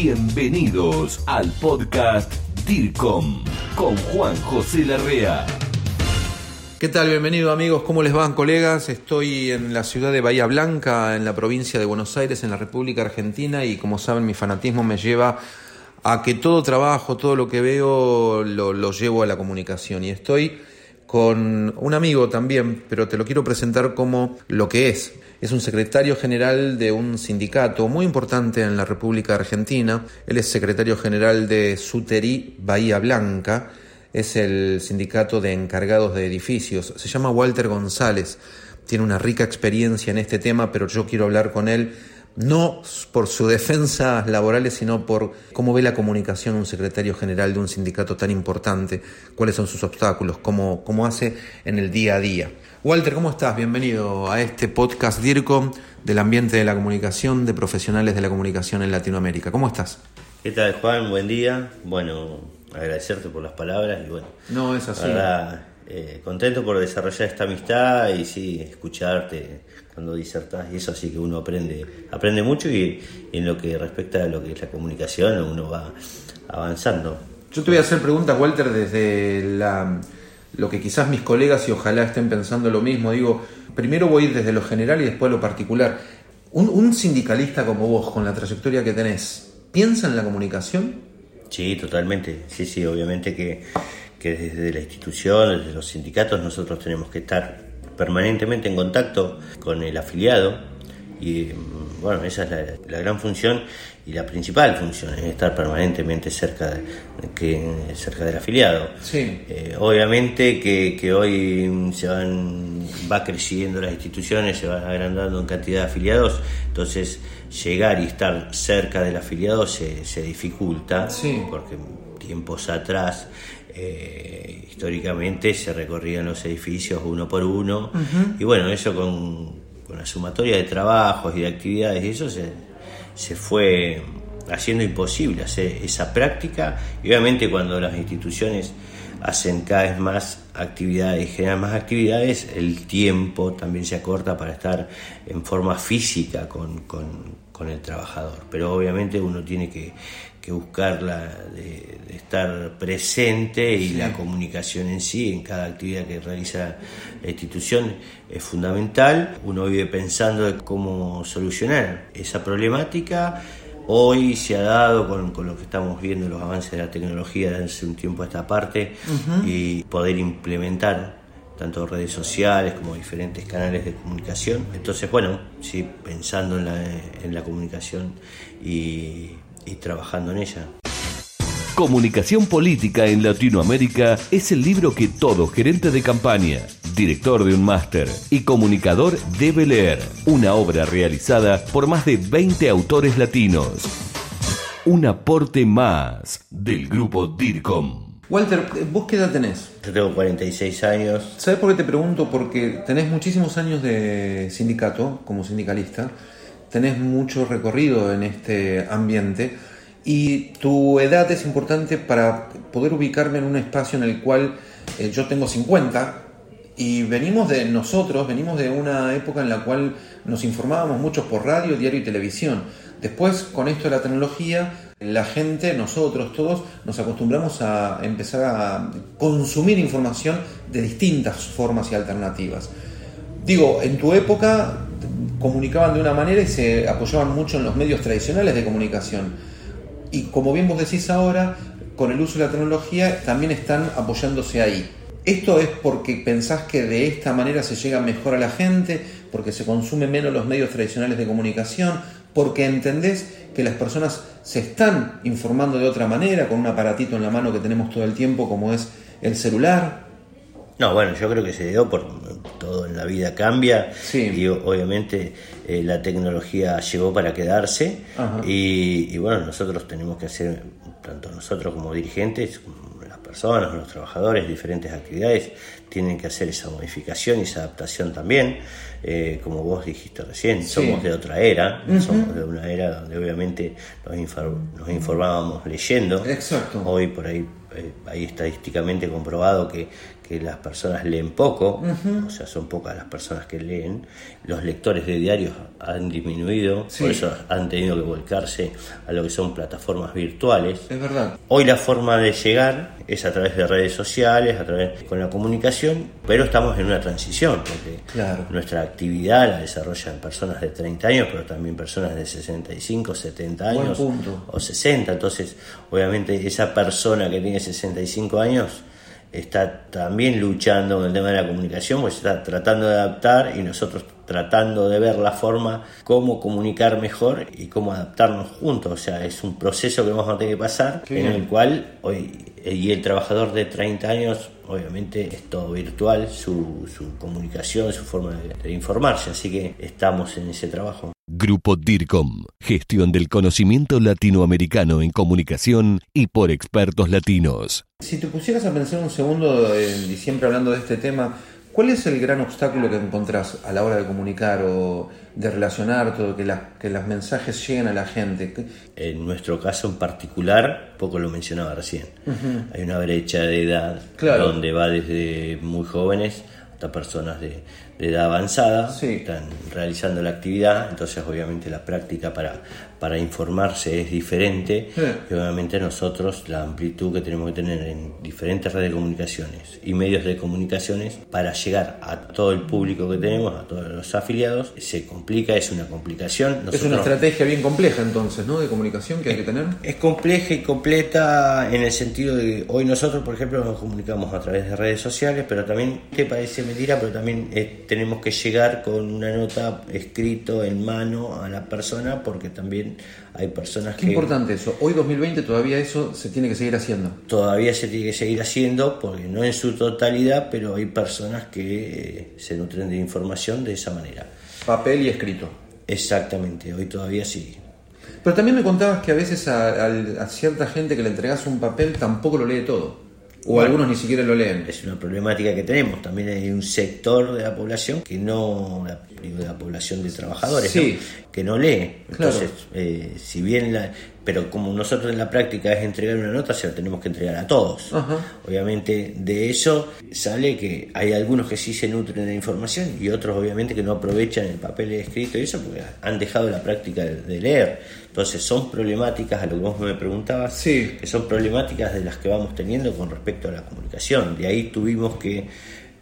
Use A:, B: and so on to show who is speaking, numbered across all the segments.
A: Bienvenidos al podcast DIRCOM con Juan José Larrea.
B: ¿Qué tal? Bienvenidos amigos, ¿cómo les van colegas? Estoy en la ciudad de Bahía Blanca, en la provincia de Buenos Aires, en la República Argentina y como saben mi fanatismo me lleva a que todo trabajo, todo lo que veo lo, lo llevo a la comunicación y estoy con un amigo también, pero te lo quiero presentar como lo que es. Es un secretario general de un sindicato muy importante en la República Argentina. Él es secretario general de Suterí Bahía Blanca. Es el sindicato de encargados de edificios. Se llama Walter González. Tiene una rica experiencia en este tema, pero yo quiero hablar con él no por su defensa laborales, sino por cómo ve la comunicación un secretario general de un sindicato tan importante, cuáles son sus obstáculos, cómo, cómo hace en el día a día. Walter, ¿cómo estás? Bienvenido a este podcast DIRCOM del ambiente de la comunicación, de profesionales de la comunicación en Latinoamérica. ¿Cómo estás?
C: ¿Qué tal, Juan? Buen día. Bueno, agradecerte por las palabras y bueno.
B: No, es así.
C: Eh, contento por desarrollar esta amistad y sí, escucharte cuando disertas y eso así que uno aprende aprende mucho y, en lo que respecta a lo que es la comunicación uno va avanzando.
B: Yo te voy a hacer preguntas, Walter, desde la, lo que quizás mis colegas y ojalá estén pensando lo mismo. Digo, primero voy a ir desde lo general y después lo particular. Un, un sindicalista como vos, con la trayectoria que tenés, ¿piensa en la comunicación?
C: Sí, totalmente. Sí, sí, obviamente que que desde la institución, desde los sindicatos, nosotros tenemos que estar permanentemente en contacto con el afiliado y mm, bueno, esa es la, gran función y la principal función, es estar permanentemente cerca, de, que, cerca del afiliado.
B: Sí.
C: Eh, obviamente que, que, hoy se van, va creciendo las instituciones, se van agrandando en cantidad de afiliados, entonces llegar y estar cerca del afiliado se, se dificulta,
B: sí.
C: porque tiempos atrás eh, históricamente se recorrían los edificios uno por uno. Y bueno, eso con, la sumatoria de trabajos y de actividades y eso se, se fue haciendo imposible hacer esa práctica. Y obviamente cuando las instituciones hacen cada vez más actividades y generan más actividades, el tiempo también se acorta para estar en forma física con, con el trabajador. Pero obviamente uno tiene que, que buscarla de, estar presente y la comunicación en sí, en cada actividad que realiza la institución, es fundamental. Uno vive pensando de cómo solucionar esa problemática. Hoy se ha dado con, con, lo que estamos viendo, los avances de la tecnología desde hace un tiempo a esta parte, y poder implementar tanto redes sociales como diferentes canales de comunicación. Entonces, bueno, sí, pensando en la, en la comunicación y y trabajando en ella.
A: Comunicación Política en Latinoamérica es el libro que todo gerente de campaña, director de un máster y comunicador debe leer. Una obra realizada por más de 20 autores latinos. Un aporte más del grupo DIRCOM.
B: Walter, ¿vos qué edad tenés?
C: Yo tengo 46 años.
B: ¿Sabes por qué te pregunto? Porque tenés muchísimos años de sindicato, como sindicalista tenés mucho recorrido en este ambiente y tu edad es importante para poder ubicarme en un espacio en el cual eh, yo tengo 50 y venimos de nosotros, venimos de una época en la cual nos informábamos mucho por radio, diario y televisión. Después, con esto de la tecnología, la gente, nosotros todos, nos acostumbramos a empezar a consumir información de distintas formas y alternativas. Digo, en tu época comunicaban de una manera y se apoyaban mucho en los medios tradicionales de comunicación. Y como bien vos decís ahora, con el uso de la tecnología también están apoyándose ahí. ¿Esto es porque pensás que de esta manera se llega mejor a la gente, porque se consumen menos los medios tradicionales de comunicación, porque entendés que las personas se están informando de otra manera, con un aparatito en la mano que tenemos todo el tiempo como es el celular?
C: No, bueno, yo creo que se dio por todo en la vida cambia y obviamente eh, la tecnología llegó para quedarse y, bueno, nosotros tenemos que hacer, tanto nosotros como dirigentes, las personas, los trabajadores, diferentes actividades, tienen que hacer esa modificación y esa adaptación también. Eh, como vos dijiste recién, somos de otra era, somos de una era donde obviamente nos, nos informábamos leyendo.
B: Exacto.
C: Hoy por ahí eh, hay estadísticamente comprobado que, que las personas leen poco, o sea, son pocas las personas que leen. Los lectores de diarios han disminuido, por eso han tenido que volcarse a lo que son plataformas virtuales.
B: Es verdad.
C: Hoy la forma de llegar es a través de redes sociales, a través con la comunicación, pero estamos en una transición, porque
B: Claro.
C: nuestra actividad la desarrollan personas de 30 años, pero también personas de 65, 70
B: Buen
C: años o 60. Entonces, obviamente, esa persona que tiene 65 años está también luchando con el tema de la comunicación, pues está tratando de adaptar y nosotros tratando de ver la forma cómo comunicar mejor y cómo adaptarnos juntos. O sea, es un proceso que vamos a tener que pasar en el cual hoy y el trabajador de 30 años obviamente es todo virtual, su, su comunicación, su forma de, de informarse, así que estamos en ese trabajo.
A: Grupo DIRCOM, gestión del conocimiento latinoamericano en comunicación y por expertos latinos.
B: Si te pusieras a pensar un segundo, eh, y siempre hablando de este tema, ¿cuál es el gran obstáculo que encontrás a la hora de comunicar o de relacionar todo, que, la- que los mensajes lleguen a la gente? ¿Qué-
C: En nuestro caso en particular, poco lo mencionaba recién, hay una brecha de edad
B: Claro.
C: donde va desde muy jóvenes hasta personas de, de edad avanzada,
B: Sí.
C: están realizando la actividad, entonces obviamente la práctica para, para informarse es diferente
B: Sí.
C: y obviamente nosotros la amplitud que tenemos que tener en diferentes redes de comunicaciones y medios de comunicaciones para llegar a todo el público que tenemos, a todos los afiliados, se complica, es una complicación.
B: Es una
C: Nosotros-
B: estrategia bien compleja entonces, ¿no? De comunicación que hay que tener.
C: es compleja y completa en el sentido de que hoy nosotros, por ejemplo, nos comunicamos a través de redes sociales, pero también, te parece mentira, pero también eh, tenemos que llegar con una nota escrito en mano a la persona porque también hay personas
B: Qué
C: que
B: importante eso. Hoy 2020 todavía eso se tiene que seguir haciendo.
C: todavía se tiene que seguir haciendo, porque no en su totalidad, pero hay personas que eh, se nutren de información de esa manera.
B: Papel y escrito.
C: Exactamente, hoy todavía sí.
B: Pero también me contabas que a veces a, a cierta gente que le entregas un papel tampoco lo lee todo. O
C: Bueno.
B: algunos ni siquiera lo leen.
C: Es una problemática que tenemos. También hay un sector de la población que no, la, digo, de la población de trabajadores,
B: Sí.
C: ¿no? que no lee.
B: Claro.
C: Entonces, eh, si bien, la, pero como nosotros en la práctica es entregar una nota, se la tenemos que entregar a todos.
B: Ajá.
C: Obviamente de eso sale que hay algunos que sí se nutren de información y otros obviamente que no aprovechan el papel escrito y eso porque han dejado la práctica de, leer. Entonces son problemáticas, a lo que vos me preguntabas,
B: Sí.
C: que son problemáticas de las que vamos teniendo con respecto a la comunicación. De ahí tuvimos que,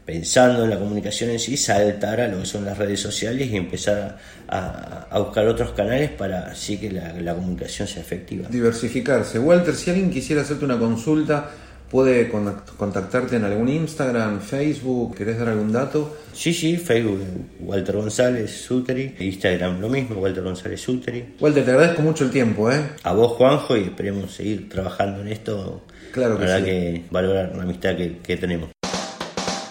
C: pensando en la comunicación en sí, saltar a lo que son las redes sociales y empezar a, buscar otros canales para así que la, la comunicación sea efectiva.
B: Diversificarse. Walter, si alguien quisiera hacerte una consulta, puede con- contactarte en algún Instagram, Facebook, ¿querés dar algún dato?
C: Sí, sí, Facebook Walter González Suteri, Instagram lo mismo, Walter González Suteri.
B: Walter, te agradezco mucho el tiempo, ¿eh?
C: A vos, Juanjo, y esperemos seguir trabajando en esto.
B: Claro que
C: La verdad
B: sí.
C: que valorar la amistad que, que tenemos.